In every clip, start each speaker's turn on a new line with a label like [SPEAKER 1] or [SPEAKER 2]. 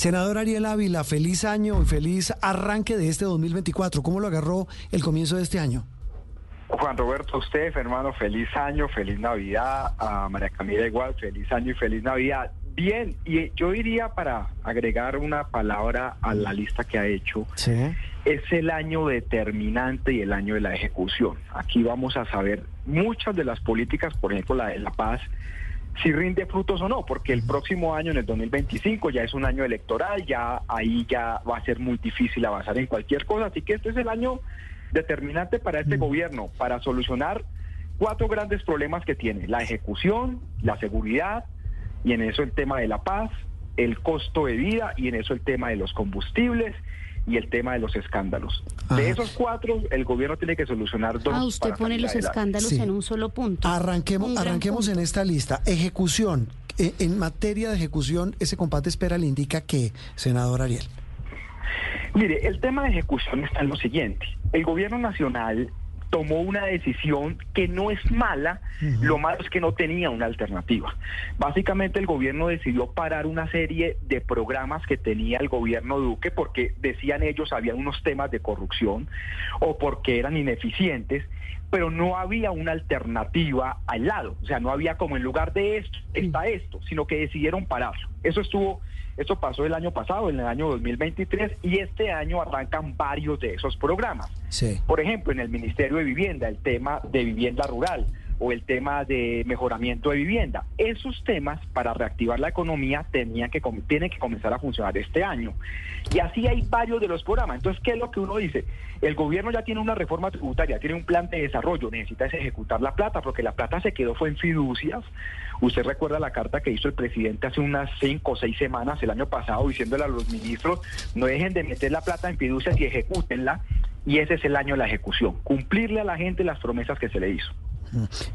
[SPEAKER 1] Senador Ariel Ávila, feliz año y feliz arranque de este 2024. ¿Cómo lo agarró el comienzo de este año?
[SPEAKER 2] Juan Roberto, usted, hermano, feliz año, feliz Navidad. A María Camila igual, feliz año y feliz Navidad. Bien, y yo diría para agregar una palabra a la lista que ha hecho, es el año determinante y el año de la ejecución. Aquí vamos a saber muchas de las políticas, por ejemplo la de la paz, si rinde frutos o no, porque el próximo año, en el 2025, ya es un año electoral, ya ahí ya va a ser muy difícil avanzar en cualquier cosa, así que este es el año determinante para este mm. gobierno, para solucionar cuatro grandes problemas que tiene, la ejecución, la seguridad, y en eso el tema de la paz, el costo de vida, y en eso el tema de los combustibles, y el tema de los escándalos. De esos cuatro, el gobierno tiene que solucionar dos.
[SPEAKER 3] Ah, usted pone los escándalos en un solo punto.
[SPEAKER 1] Arranquemos, arranquemos en esta lista. Ejecución. E, en materia de ejecución, ese compate espera le indica que, senador Ariel.
[SPEAKER 2] Mire, el tema de ejecución está en lo siguiente. El gobierno nacional tomó una decisión que no es mala, lo malo es que no tenía una alternativa. Básicamente el gobierno decidió parar una serie de programas que tenía el gobierno Duque porque decían ellos había unos temas de corrupción o porque eran ineficientes, pero no había una alternativa al lado, o sea, no había como en lugar de esto está esto, sino que decidieron pararlo. Eso estuvo esto pasó el año pasado, en el año 2023, y este año arrancan varios de esos programas. Por ejemplo, en el Ministerio de Vivienda, el tema de vivienda rural o el tema de mejoramiento de vivienda. Esos temas para reactivar la economía tenían que, tienen que comenzar a funcionar este año. Y así hay varios de los programas. Entonces, ¿qué es lo que uno dice? El gobierno ya tiene una reforma tributaria, tiene un plan de desarrollo, necesita ejecutar la plata, porque la plata se quedó fue en fiducias. Usted recuerda la carta que hizo el presidente hace unas cinco o seis semanas el año pasado diciéndole a los ministros, no dejen de meter la plata en fiducias y ejecútenla. Y ese es el año de la ejecución, cumplirle a la gente las promesas que se le hizo.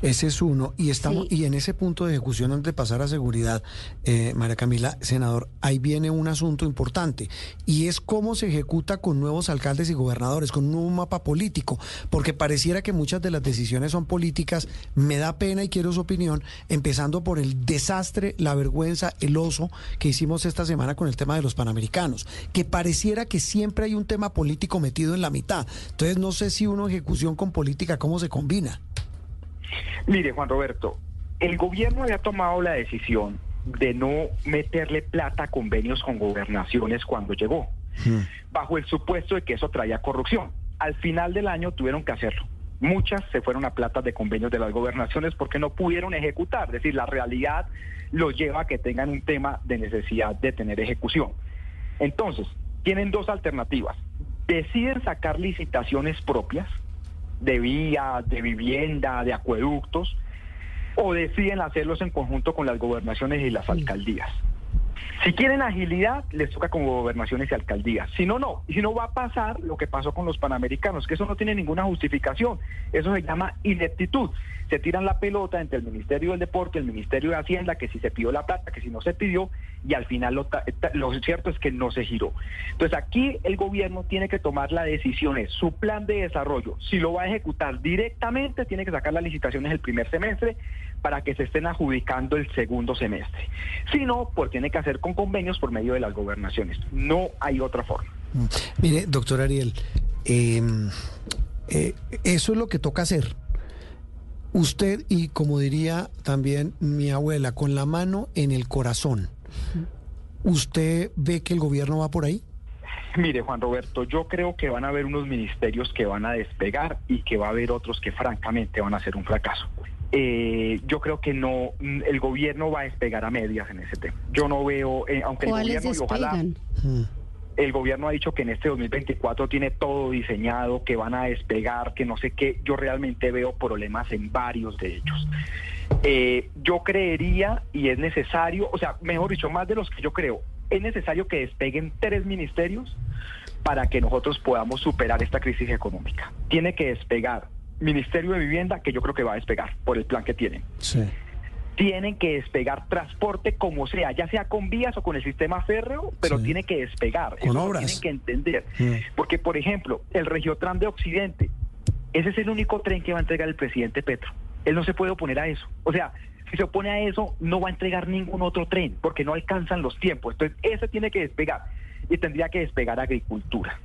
[SPEAKER 1] Ese es uno. Y estamos, y en ese punto de ejecución, antes de pasar a seguridad, eh, María Camila, senador, ahí viene un asunto importante. Y es cómo se ejecuta con nuevos alcaldes y gobernadores, con un nuevo mapa político. Porque pareciera que muchas de las decisiones son políticas. Me da pena y quiero su opinión, empezando por el desastre, la vergüenza, el oso que hicimos esta semana con el tema de los panamericanos. Que pareciera que siempre hay un tema político metido en la mitad. Entonces no sé si uno ejecución con política, ¿cómo se combina?
[SPEAKER 2] Mire, Juan Roberto, el gobierno había tomado la decisión de no meterle plata a convenios con gobernaciones cuando llegó, hmm. bajo el supuesto de que eso traía corrupción. Al final del año tuvieron que hacerlo. Muchas se fueron a plata de convenios de las gobernaciones porque no pudieron ejecutar. Es decir, la realidad los lleva a que tengan un tema de necesidad de tener ejecución. Entonces, tienen dos alternativas. Deciden sacar licitaciones propias, de vías, de vivienda, de acueductos, o deciden hacerlos en conjunto con las gobernaciones y las alcaldías. Si quieren agilidad, les toca con gobernaciones y alcaldías. Si no, no. Y si no, va a pasar lo que pasó con los panamericanos, que eso no tiene ninguna justificación. Eso se llama ineptitud. Se tiran la pelota entre el Ministerio del Deporte, el Ministerio de Hacienda, que si se pidió la plata, que si no se pidió, y al final lo, lo cierto es que no se giró. Entonces aquí el gobierno tiene que tomar la decisión, es su plan de desarrollo. Si lo va a ejecutar directamente, tiene que sacar las licitaciones el primer semestre para que se estén adjudicando el segundo semestre. Si no, pues tiene que hacer con convenios por medio de las gobernaciones. No hay otra forma.
[SPEAKER 1] Mire, doctor Ariel, em, eh, eso es lo que toca hacer. Usted, y como diría también mi abuela, con la mano en el corazón, ¿usted ve que el gobierno va por ahí?
[SPEAKER 2] Mire, Juan Roberto, yo creo que van a haber unos ministerios que van a despegar y que va a haber otros que francamente van a ser un fracaso. Eh, yo creo que no, el gobierno va a despegar a medias en ese tema. Yo no veo, eh, aunque el gobierno y ojalá hmm. El gobierno ha dicho que en este 2024 tiene todo diseñado, que van a despegar, que no sé qué, yo realmente veo problemas en varios de ellos. Eh, yo creería y es necesario, o sea, mejor dicho, más de los que yo creo, es necesario que despeguen tres ministerios para que nosotros podamos superar esta crisis económica. Tiene que despegar Ministerio de Vivienda, que yo creo que va a despegar por el plan que tienen. Tienen que despegar transporte como sea, ya sea con vías o con el sistema férreo, pero tiene que despegar.
[SPEAKER 1] Con obras.
[SPEAKER 2] Tienen que entender. Porque, por ejemplo, el Regiotran de Occidente, ese es el único tren que va a entregar el presidente Petro. Él no se puede oponer a eso. O sea, si se opone a eso, no va a entregar ningún otro tren, porque no alcanzan los tiempos. Entonces, ese tiene que despegar y tendría que despegar agricultura.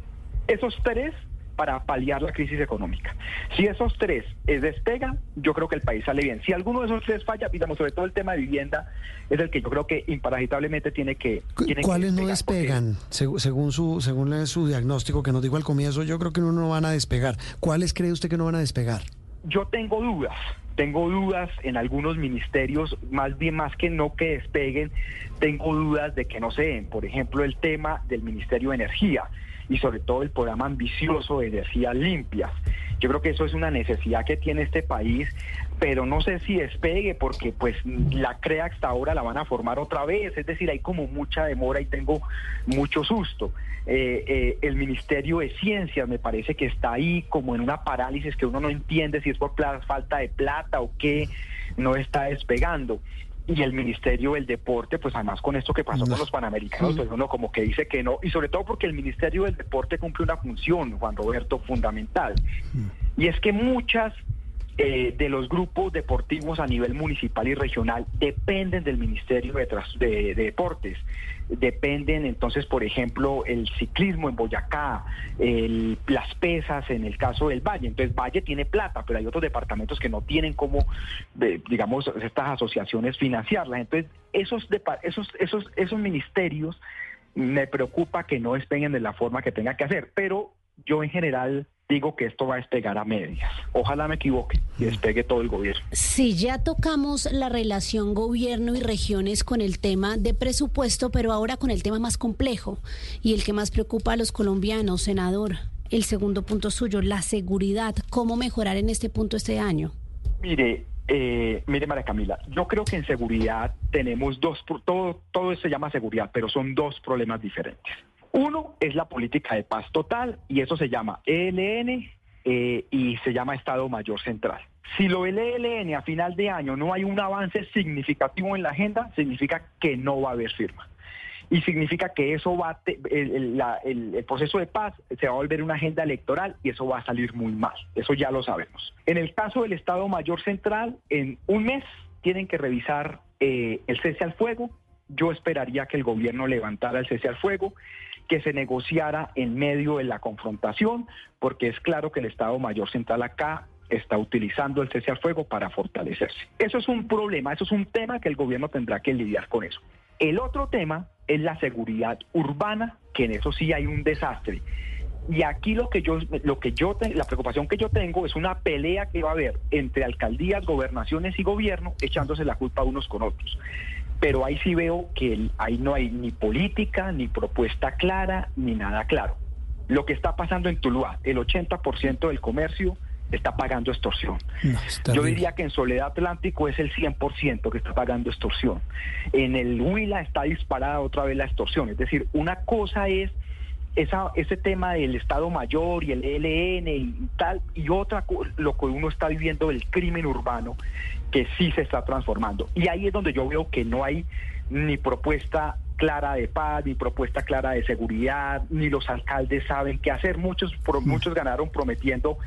[SPEAKER 2] Esos tres para paliar la crisis económica. Si esos tres es despegan, yo creo que el país sale bien. Si alguno de esos tres falla, digamos, sobre todo el tema de vivienda, es el que yo creo que imparagitablemente tiene que...
[SPEAKER 1] ¿Cuáles no despegan? Según su según su diagnóstico que nos dijo al comienzo, yo creo que no, no van a despegar. ¿Cuáles cree usted que no van a despegar?
[SPEAKER 2] Yo tengo dudas tengo dudas en algunos ministerios, más bien más que no que despeguen, tengo dudas de que no se den. Por ejemplo, el tema del Ministerio de Energía y sobre todo el programa ambicioso de energías limpias. Yo creo que eso es una necesidad que tiene este país, pero no sé si despegue porque pues la CREA hasta ahora la van a formar otra vez, es decir, hay como mucha demora y tengo mucho susto. Eh, eh, el Ministerio de Ciencias me parece que está ahí como en una parálisis que uno no entiende si es por falta de plata o qué, no está despegando y el Ministerio del Deporte, pues además con esto que pasó con los Panamericanos, pues uno como que dice que no, y sobre todo porque el Ministerio del Deporte cumple una función, Juan Roberto, fundamental, y es que muchas eh, de los grupos deportivos a nivel municipal y regional dependen del Ministerio de, Deportes. Dependen entonces, por ejemplo, el ciclismo en Boyacá, las pesas en el caso del Valle. Entonces, Valle tiene plata, pero hay otros departamentos que no tienen como, digamos, estas asociaciones financiarlas. Entonces, esos, esos, esos, esos ministerios me preocupa que no despeguen de la forma que tenga que hacer, pero yo en general digo que esto va a despegar a medias. Ojalá me equivoque y despegue todo el gobierno.
[SPEAKER 3] Si ya tocamos la relación gobierno y regiones con el tema de presupuesto, pero ahora con el tema más complejo y el que más preocupa a los colombianos, senador. El segundo punto suyo, la seguridad. ¿Cómo mejorar en este punto este año?
[SPEAKER 2] Mire, eh, mire María Camila, yo creo que en seguridad tenemos dos, todo, todo se llama seguridad, pero son dos problemas diferentes. Uno es la política de paz total y eso se llama ELN eh, y se llama Estado Mayor Central. Si lo ELN a final de año no hay un avance significativo en la agenda, significa que no va a haber firma. Y significa que eso va el, el, proceso de paz se va a volver una agenda electoral y eso va a salir muy mal. Eso ya lo sabemos. En el caso del Estado Mayor Central, en un mes tienen que revisar eh, el cese al fuego. Yo esperaría que el gobierno levantara el cese al fuego que se negociara en medio de la confrontación, porque es claro que el Estado Mayor Central acá está utilizando el cese al fuego para fortalecerse. Eso es un problema, eso es un tema que el gobierno tendrá que lidiar con eso. El otro tema es la seguridad urbana, que en eso sí hay un desastre. Y aquí lo que yo, lo que yo, la preocupación que yo tengo es una pelea que va a haber entre alcaldías, gobernaciones y gobierno echándose la culpa unos con otros pero ahí sí veo que ahí no hay ni política, ni propuesta clara, ni nada claro. Lo que está pasando en Tuluá, el 80% del comercio está pagando extorsión. Yo diría que en Soledad Atlántico es el 100% que está pagando extorsión. En el Huila está disparada otra vez la extorsión. Es decir, una cosa es esa, ese tema del Estado Mayor y el ELN y tal, y otra, lo que uno está viviendo del crimen urbano, que sí se está transformando. Y ahí es donde yo veo que no hay ni propuesta clara de paz, ni propuesta clara de seguridad, ni los alcaldes saben qué hacer. Muchos, mm. muchos ganaron prometiendo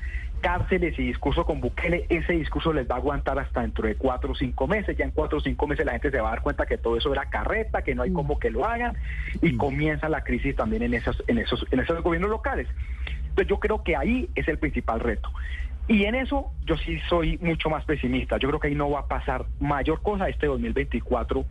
[SPEAKER 2] cárceles y discurso con Bukele, ese discurso les va a aguantar hasta dentro de cuatro o cinco meses. Ya en cuatro o cinco meses la gente se va a dar cuenta que todo eso era carreta, que no hay mm. como que lo hagan, y mm. comienza la crisis también en esos, en esos, en esos gobiernos locales. Entonces yo creo que ahí es el principal reto. Y en eso yo sí soy mucho más pesimista. Yo creo que ahí no va a pasar mayor cosa. Este 2024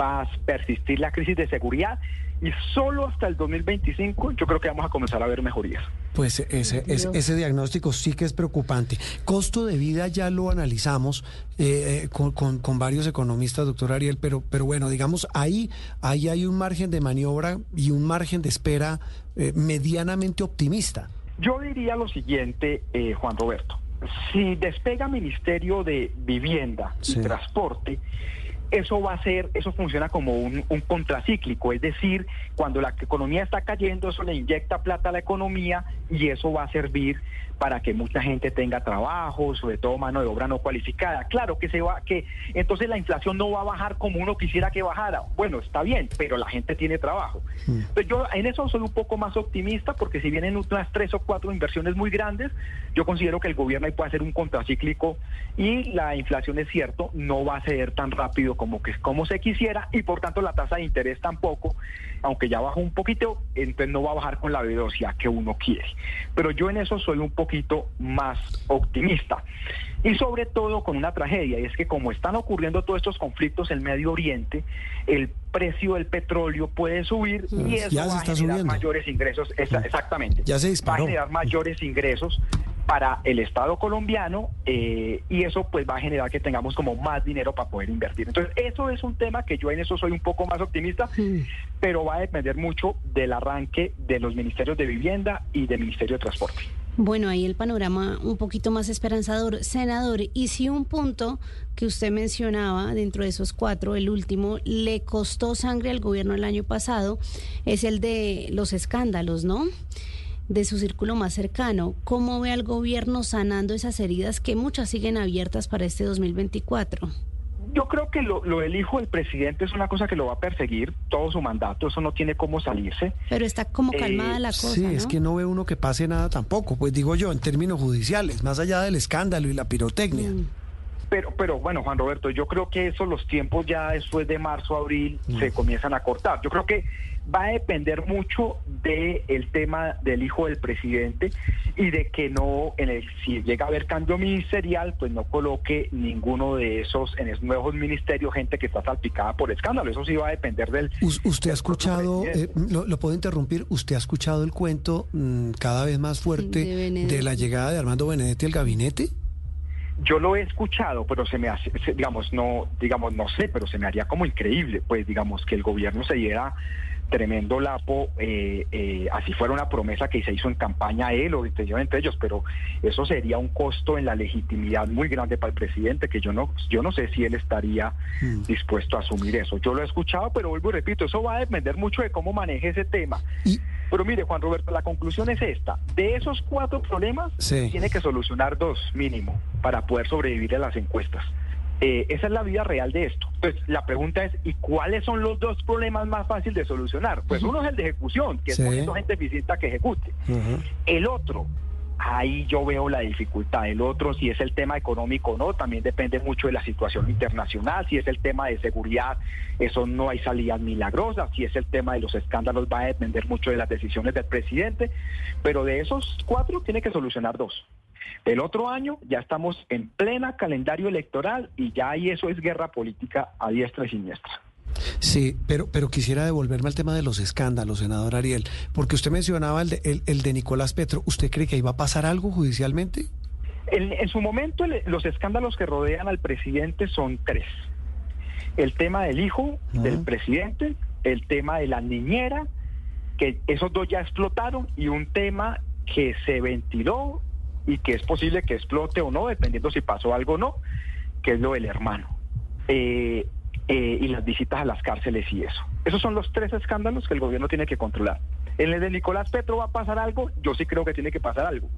[SPEAKER 2] va a persistir la crisis de seguridad y solo hasta el 2025 yo creo que vamos a comenzar a ver mejorías.
[SPEAKER 1] Pues ese, ese, diagnóstico sí que es preocupante. Costo de vida ya lo analizamos eh, eh, con, con, varios economistas, doctor Ariel, pero, pero bueno, digamos, ahí, ahí hay un margen de maniobra y un margen de espera eh, medianamente optimista.
[SPEAKER 2] Yo diría lo siguiente, eh, Juan Roberto. Si despega Ministerio de Vivienda y Transporte, eso va a ser, eso funciona como un, contracíclico, es decir, cuando la economía está cayendo, eso le inyecta plata a la economía y eso va a servir para que mucha gente tenga trabajo, sobre todo mano de obra no cualificada. Claro que se va, que entonces la inflación no va a bajar como uno quisiera que bajara. Bueno, está bien, pero la gente tiene trabajo. Mm. Entonces yo en eso soy un poco más optimista porque si vienen unas tres o cuatro inversiones muy grandes, yo considero que el gobierno ahí puede hacer un contracíclico y la inflación es cierto, no va a ceder tan rápido como que como se quisiera y por tanto la tasa de interés tampoco, aunque ya bajó un poquito, entonces no va a bajar con la velocidad que uno quiere. Pero yo en eso soy un poquito más optimista. Y sobre todo con una tragedia, y es que como están ocurriendo todos estos conflictos en Medio Oriente, el precio del petróleo puede subir y eso va a generar mayores ingresos. Exactamente.
[SPEAKER 1] Ya se disparó.
[SPEAKER 2] Va a generar mayores ingresos para el Estado colombiano eh, y eso pues va a generar que tengamos como más dinero para poder invertir. Entonces eso es un tema que yo en eso soy un poco más optimista, pero va a depender mucho del arranque de los ministerios de vivienda y del Ministerio de Transporte.
[SPEAKER 3] Bueno, ahí el panorama un poquito más esperanzador. Senador, y si un punto que usted mencionaba dentro de esos cuatro, el último, le costó sangre al gobierno el año pasado, es el de los escándalos, ¿no? De su círculo más cercano. ¿Cómo ve al gobierno sanando esas heridas que muchas siguen abiertas para este 2024?
[SPEAKER 2] Yo creo que lo, lo del hijo del presidente es una cosa que lo va a perseguir todo su mandato, eso no tiene cómo salirse.
[SPEAKER 3] Pero está como eh, calmada la cosa.
[SPEAKER 1] Sí, es que no ve uno que pase nada tampoco, pues digo yo, en términos judiciales, más allá del escándalo y la pirotecnia. Mm.
[SPEAKER 2] Pero, pero bueno, Juan Roberto, yo creo que eso, los tiempos ya después de marzo, abril, se mm. comienzan a cortar. Yo creo que va a depender mucho del el tema del hijo del presidente y de que no, en el, si llega a haber cambio ministerial, pues no coloque ninguno de esos en esos nuevos ministerios gente que está salpicada por escándalo. Eso sí va a depender del...
[SPEAKER 1] ¿Usted ha escuchado, eh, lo, puedo interrumpir, usted ha escuchado el cuento mm, cada vez más fuerte de, la llegada de Armando Benedetti al gabinete?
[SPEAKER 2] Yo lo he escuchado, pero se me hace, digamos, no, digamos, no sé, pero se me haría como increíble, pues, digamos, que el gobierno se diera tremendo lapo, eh, eh, así fuera una promesa que se hizo en campaña él o entre ellos, pero eso sería un costo en la legitimidad muy grande para el presidente, que yo no, yo no sé si él estaría hmm. dispuesto a asumir eso. Yo lo he escuchado, pero vuelvo y repito, eso va a depender mucho de cómo maneje ese tema. Pero mire, Juan Roberto, la conclusión es esta. De esos cuatro problemas, tiene que solucionar dos mínimo para poder sobrevivir a las encuestas. Eh, esa es la vida real de esto. Entonces, la pregunta es, ¿y cuáles son los dos problemas más fáciles de solucionar? Pues uno es el de ejecución, que es poniendo gente eficiente que ejecute. El otro, ahí yo veo la dificultad. El otro, si es el tema económico o no, también depende mucho de la situación internacional. Si es el tema de seguridad, eso no hay salidas milagrosas. Si es el tema de los escándalos, va a depender mucho de las decisiones del presidente. Pero de esos cuatro, tiene que solucionar dos. El otro año ya estamos en plena calendario electoral y ya ahí eso es guerra política a diestra y siniestra.
[SPEAKER 1] Sí, pero, pero quisiera devolverme al tema de los escándalos, senador Ariel, porque usted mencionaba el de, el, de Nicolás Petro. ¿Usted cree que iba a pasar algo judicialmente?
[SPEAKER 2] En, su momento, los escándalos que rodean al presidente son tres. El tema del hijo del presidente, el tema de la niñera, que esos dos ya explotaron, y un tema que se ventiló y que es posible que explote o no, dependiendo si pasó algo o no, que es lo del hermano. Eh, eh, y las visitas a las cárceles y eso. Esos son los tres escándalos que el gobierno tiene que controlar. En el de Nicolás Petro va a pasar algo, yo sí creo que tiene que pasar algo,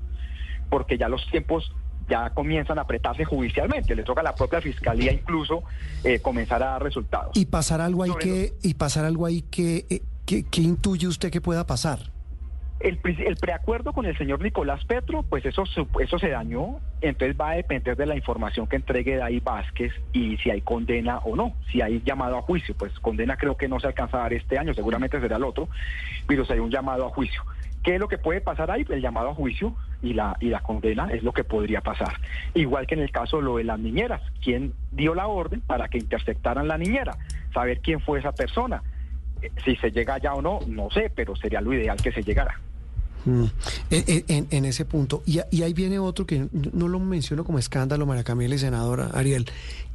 [SPEAKER 2] porque ya los tiempos ya comienzan a apretarse judicialmente, le toca a la propia fiscalía incluso eh, comenzar a dar resultados.
[SPEAKER 1] Y pasar algo ahí que, y pasar algo ahí que, que intuye usted que pueda pasar.
[SPEAKER 2] El, preacuerdo con el señor Nicolás Petro, pues eso, eso se dañó, entonces va a depender de la información que entregue Daí Vázquez y si hay condena o no, si hay llamado a juicio, pues condena creo que no se alcanza a dar este año, seguramente será el otro, pero si hay un llamado a juicio. ¿Qué es lo que puede pasar ahí? El llamado a juicio y la, y la condena es lo que podría pasar. Igual que en el caso de lo de las niñeras, ¿quién dio la orden para que interceptaran la niñera? Saber quién fue esa persona. Eh, si se llega allá o no, no sé, pero sería lo ideal que se llegara.
[SPEAKER 1] Mm. En, ese punto. Y, ahí viene otro que no lo menciono como escándalo, María Camila y senadora Ariel,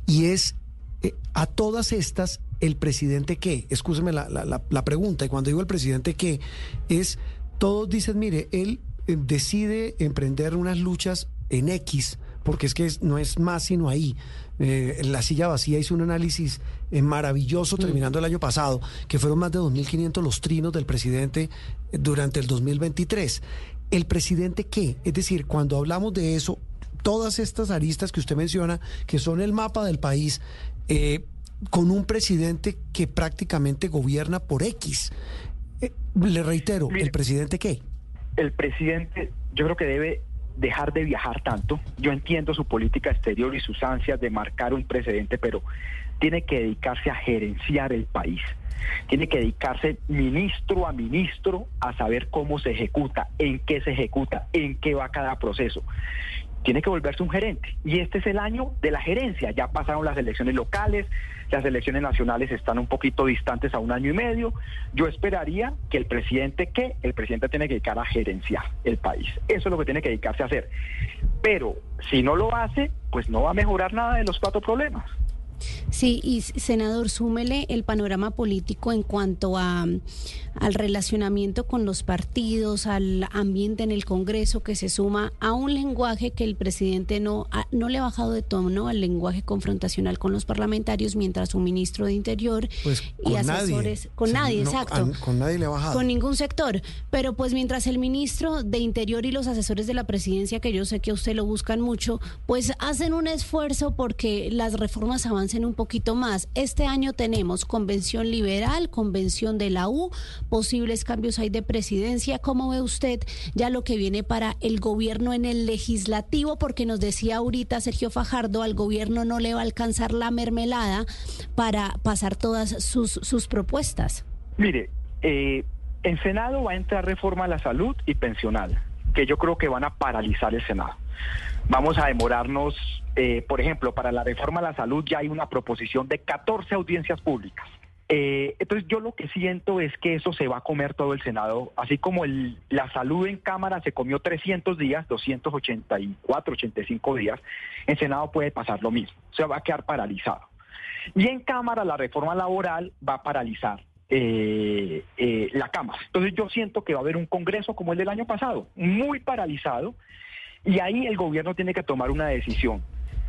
[SPEAKER 1] y es eh, a todas estas, el presidente qué, escúcheme la, la, pregunta, y cuando digo el presidente qué, es, todos dicen, mire, él eh, decide emprender unas luchas en X, porque es que no es más sino ahí. Eh, la silla vacía hizo un análisis eh, maravilloso mm. terminando el año pasado, que fueron más de 2.500 los trinos del presidente eh, durante el 2023. ¿El presidente qué? Es decir, cuando hablamos de eso, todas estas aristas que usted menciona, que son el mapa del país, eh, con un presidente que prácticamente gobierna por X. Eh, le reitero, ¿el presidente qué?
[SPEAKER 2] El presidente, yo creo que debe dejar de viajar tanto. Yo entiendo su política exterior y sus ansias de marcar un precedente, pero tiene que dedicarse a gerenciar el país. Tiene que dedicarse ministro a ministro a saber cómo se ejecuta, en qué se ejecuta, en qué va cada proceso tiene que volverse un gerente. Y este es el año de la gerencia. Ya pasaron las elecciones locales, las elecciones nacionales están un poquito distantes a un año y medio. Yo esperaría que el presidente, que el presidente tiene que dedicar a gerenciar el país. Eso es lo que tiene que dedicarse a hacer. Pero si no lo hace, pues no va a mejorar nada de los cuatro problemas.
[SPEAKER 3] Sí, y senador, súmele el panorama político en cuanto a al relacionamiento con los partidos, al ambiente en el Congreso que se suma a un lenguaje que el presidente no, no le ha bajado de tono al lenguaje confrontacional con los parlamentarios, mientras su ministro de Interior
[SPEAKER 1] pues
[SPEAKER 3] y asesores, con nadie, exacto.
[SPEAKER 1] con nadie le ha bajado.
[SPEAKER 3] Con ningún sector. Pero pues mientras el ministro de Interior y los asesores de la presidencia, que yo sé que usted lo buscan mucho, pues hacen un esfuerzo porque las reformas avancen un poquito más. Este año tenemos convención liberal, convención de la U, posibles cambios hay de presidencia. ¿Cómo ve usted ya lo que viene para el gobierno en el legislativo? Porque nos decía ahorita Sergio Fajardo, al gobierno no le va a alcanzar la mermelada para pasar todas sus, sus propuestas.
[SPEAKER 2] Mire, eh, en Senado va a entrar reforma a la salud y pensional, que yo creo que van a paralizar el Senado. Vamos a demorarnos, eh, por ejemplo, para la reforma a la salud ya hay una proposición de 14 audiencias públicas. Eh, entonces yo lo que siento es que eso se va a comer todo el Senado, así como el, la salud en Cámara se comió 300 días, 284, 85 días, en Senado puede pasar lo mismo, se va a quedar paralizado. Y en Cámara la reforma laboral va a paralizar eh, eh, la Cámara. Entonces yo siento que va a haber un Congreso como el del año pasado, muy paralizado, y ahí el gobierno tiene que tomar una decisión.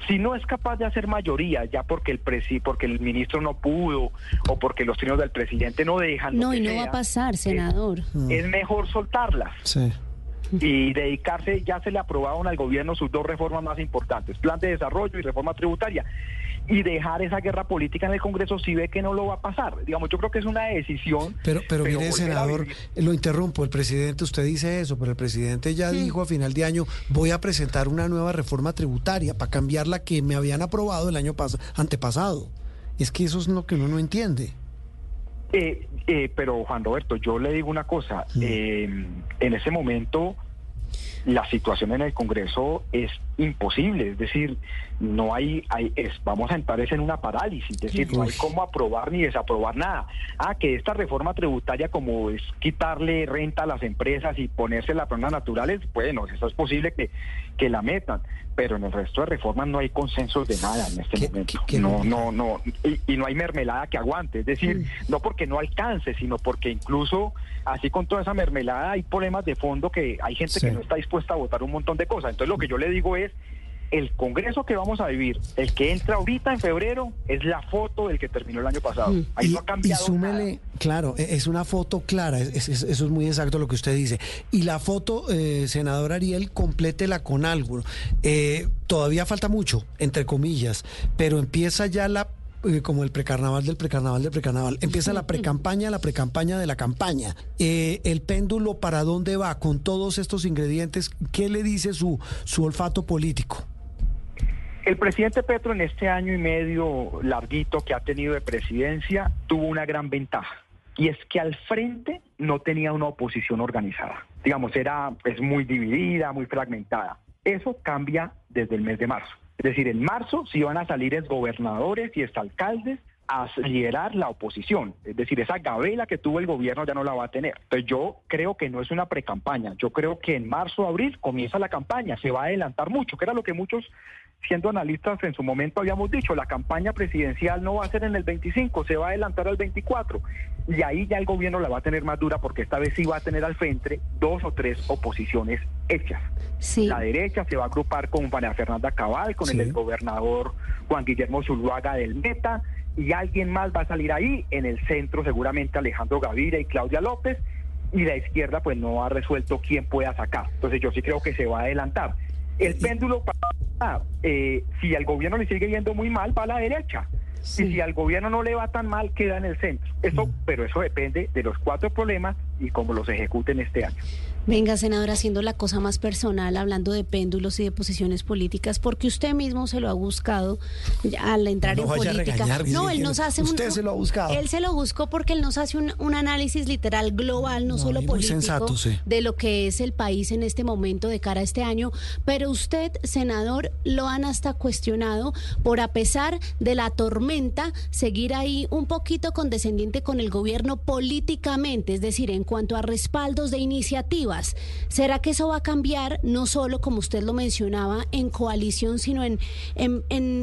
[SPEAKER 2] Si no es capaz de hacer mayoría, ya porque el presi porque el ministro no pudo o porque los trinos del presidente no dejan.
[SPEAKER 3] No, y no va a pasar, senador.
[SPEAKER 2] Es, mejor soltarlas. Sí y dedicarse, ya se le aprobaron al gobierno sus dos reformas más importantes, plan de desarrollo y reforma tributaria y dejar esa guerra política en el Congreso si ve que no lo va a pasar. Digamos, yo creo que es una decisión.
[SPEAKER 1] Pero, pero, mire, senador, lo interrumpo, el presidente, usted dice eso, pero el presidente ya dijo a final de año, voy a presentar una nueva reforma tributaria para cambiar la que me habían aprobado el año antepasado. Es que eso es lo que uno no entiende.
[SPEAKER 2] Eh, eh, pero Juan Roberto, yo le digo una cosa, eh, en ese momento la situación en el Congreso es imposible, es decir, no hay, hay es, vamos a entrar en una parálisis, es decir, no hay cómo aprobar ni desaprobar nada. Ah, que esta reforma tributaria como es quitarle renta a las empresas y ponerse las personas naturales, bueno, eso es posible que, que la metan, pero en el resto de reformas no hay consensos de nada en este momento. no, no, no, y, no hay mermelada que aguante, es decir, mm. no porque no alcance, sino porque incluso así con toda esa mermelada hay problemas de fondo que hay gente que no está dispuesta a votar un montón de cosas. Entonces lo que yo le digo es el Congreso que vamos a vivir, el que entra ahorita en febrero, es la foto del que terminó el año pasado. Mm. Ahí no ha cambiado.
[SPEAKER 1] Y súmele, claro, e, es una foto clara, eso es muy exacto lo que usted dice. Y la foto, eh, senador Ariel, complétela con algo. Eh, todavía falta mucho, entre comillas, pero empieza ya la eh, como el precarnaval del precarnaval del precarnaval. Empieza la precampaña, la precampaña de la campaña. Eh, el péndulo, ¿para dónde va con todos estos ingredientes? ¿Qué le dice su, su olfato político?
[SPEAKER 2] El presidente Petro en este año y medio larguito que ha tenido de presidencia tuvo una gran ventaja y es que al frente no tenía una oposición organizada. Digamos, era es muy dividida, muy fragmentada. Eso cambia desde el mes de marzo. Es decir, en marzo sí van a salir gobernadores y alcaldes a liderar la oposición. Es decir, esa gabela que tuvo el gobierno ya no la va a tener. Entonces yo creo que no es una precampaña. Yo creo que en marzo abril comienza la campaña. Se va a adelantar mucho, que era lo que muchos siendo analistas en su momento habíamos dicho, la campaña presidencial no va a ser en el 25, se va a adelantar al 24. Y ahí ya el gobierno la va a tener más dura porque esta vez sí va a tener al frente dos o tres oposiciones hechas. La derecha se va a agrupar con María Fernanda Cabal, con el gobernador Juan Guillermo Zuluaga del Meta, y alguien más va a salir ahí, en el centro seguramente Alejandro Gaviria y Claudia López, y la izquierda pues no ha resuelto quién pueda sacar. Entonces yo sí creo que se va a adelantar. El péndulo, eh, si al gobierno le sigue yendo muy mal, va a la derecha. Y si al gobierno no le va tan mal, queda en el centro. Eso, mm. pero eso depende de los cuatro problemas y cómo los ejecuten este año.
[SPEAKER 3] Venga, senador, haciendo la cosa más personal, hablando de péndulos y de posiciones políticas, porque usted mismo se lo ha buscado al entrar en política.
[SPEAKER 1] no, él nos hace
[SPEAKER 3] usted
[SPEAKER 1] se lo ha buscado.
[SPEAKER 3] Él se lo buscó porque él nos hace un, análisis literal global, no, solo político, de lo que es el país en este momento de cara a este año. Pero usted, senador, lo han hasta cuestionado por a pesar de la tormenta seguir ahí un poquito condescendiente con el gobierno políticamente, es decir, en cuanto a respaldos de iniciativas. ¿Será que eso va a cambiar no solo, como usted lo mencionaba, en coalición, sino en,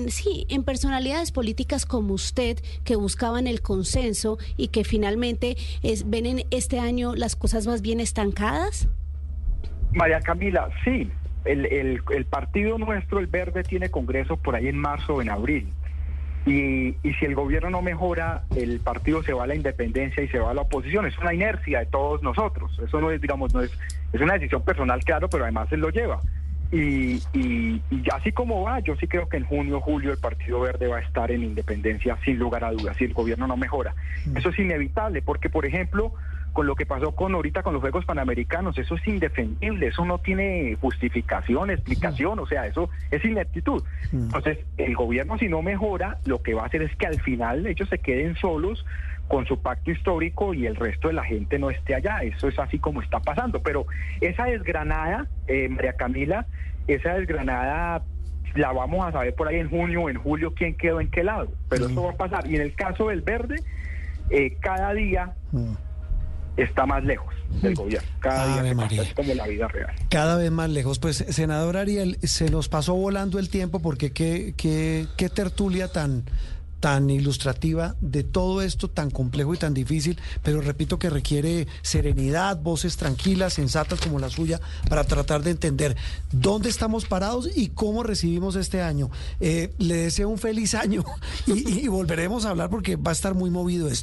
[SPEAKER 3] sí, en personalidades políticas como usted que buscaban el consenso y que finalmente es, ven en este año las cosas más bien estancadas?
[SPEAKER 2] María Camila, sí. El, el, el partido nuestro, el Verde, tiene congreso por ahí en marzo o en abril. Y, si el gobierno no mejora, el partido se va a la independencia y se va a la oposición. Es una inercia de todos nosotros. Eso no es, digamos, no es, es una decisión personal, claro, pero además él lo lleva. Y, y, así como va, yo sí creo que en junio, julio el Partido Verde va a estar en independencia sin lugar a dudas, si el gobierno no mejora. Mm. Eso es inevitable, porque por ejemplo, con lo que pasó con ahorita con los Juegos Panamericanos, eso es indefendible, eso no tiene justificación, explicación, o sea, eso es ineptitud. Mm. Entonces, el gobierno si no mejora, lo que va a hacer es que al final ellos se queden solos con su pacto histórico y el resto de la gente no esté allá. Eso es así como está pasando. Pero esa desgranada, eh, María Camila, esa desgranada la vamos a saber por ahí en junio o en julio quién quedó en qué lado. Pero eso va a pasar. Y en el caso del verde, eh, cada día... Mm está más lejos del gobierno. Cada día es como la vida real.
[SPEAKER 1] Cada vez más lejos. Pues, senador Ariel, se nos pasó volando el tiempo porque qué, qué, qué tertulia tan tan ilustrativa de todo esto tan complejo y tan difícil, pero repito que requiere serenidad, voces tranquilas, sensatas como la suya, para tratar de entender dónde estamos parados y cómo recibimos este año. Eh, le deseo un feliz año y volveremos a hablar porque va a estar muy movido esto.